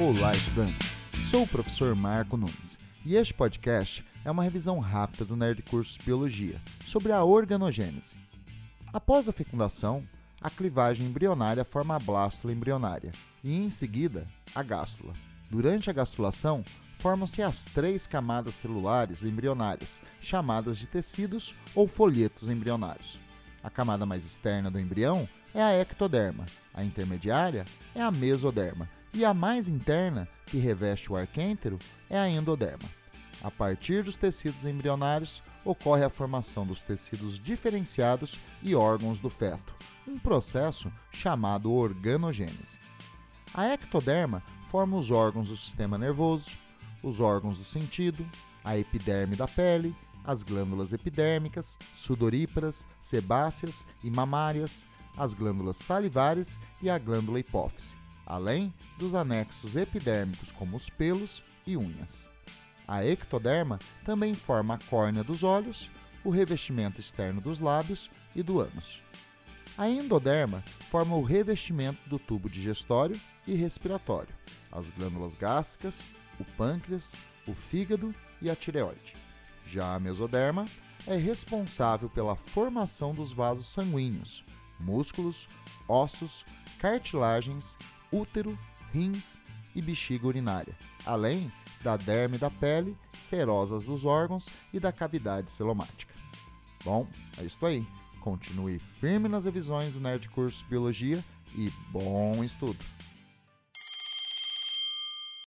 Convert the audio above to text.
Olá, estudantes! Sou o professor Marco Nunes e este podcast é uma revisão rápida do Nerd Cursos Biologia sobre a organogênese. Após a fecundação, a clivagem embrionária forma a blástula embrionária e, em seguida, a gástula. Durante a gastrulação, formam-se as três camadas celulares embrionárias, chamadas de tecidos ou folhetos embrionários. A camada mais externa do embrião é a ectoderma, a intermediária é a mesoderma e a mais interna, que reveste o arquêntero, é a endoderma. A partir dos tecidos embrionários, ocorre a formação dos tecidos diferenciados e órgãos do feto, um processo chamado organogênese. A ectoderma forma os órgãos do sistema nervoso, os órgãos do sentido, a epiderme da pele, as glândulas epidérmicas, sudoríparas, sebáceas e mamárias, as glândulas salivares e a glândula hipófise, além dos anexos epidérmicos como os pelos e unhas. A ectoderma também forma a córnea dos olhos, o revestimento externo dos lábios e do ânus. A endoderma forma o revestimento do tubo digestório e respiratório, as glândulas gástricas, o pâncreas, o fígado e a tireoide. Já a mesoderma é responsável pela formação dos vasos sanguíneos, músculos, ossos, cartilagens, útero, rins e bexiga urinária, além da derme da pele, serosas dos órgãos e da cavidade celomática. Bom, é isso aí. Continue firme nas revisões do Nerd Curso Biologia e bom estudo!